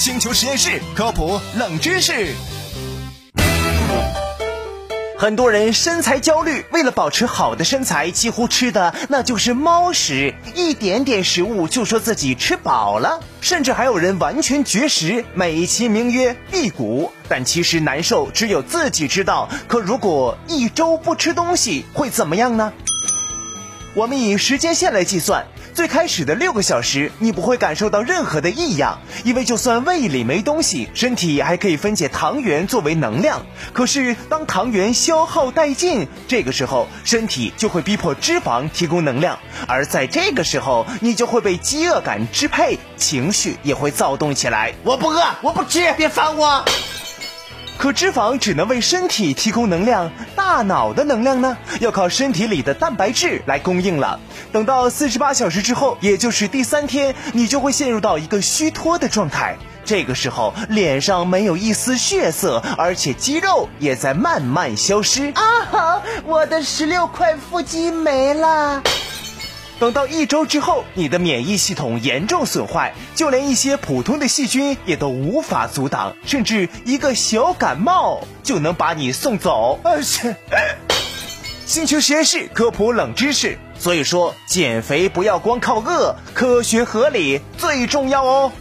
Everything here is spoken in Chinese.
星球实验室科普冷知识。很多人身材焦虑，为了保持好的身材，几乎吃的那就是猫食，一点点食物就说自己吃饱了，甚至还有人完全绝食，美其名曰辟谷，但其实难受只有自己知道。可如果一周不吃东西会怎么样呢？我们以时间线来计算。最开始的六个小时，你不会感受到任何的异样，因为就算胃里没东西，身体还可以分解糖原作为能量。可是当糖原消耗殆尽，这个时候身体就会逼迫脂肪提供能量，而在这个时候，你就会被饥饿感支配，情绪也会躁动起来。我不饿，我不吃，别烦我。可脂肪只能为身体提供能量，大脑的能量呢，要靠身体里的蛋白质来供应了。等到四十八小时之后，也就是第三天，你就会陷入到一个虚脱的状态。这个时候，脸上没有一丝血色，而且肌肉也在慢慢消失。啊哈，我的十六块腹肌没了。等到一周之后，你的免疫系统严重损坏，就连一些普通的细菌也都无法阻挡，甚至一个小感冒就能把你送走。而且，星球实验室科普冷知识，所以说减肥不要光靠饿，科学合理最重要哦。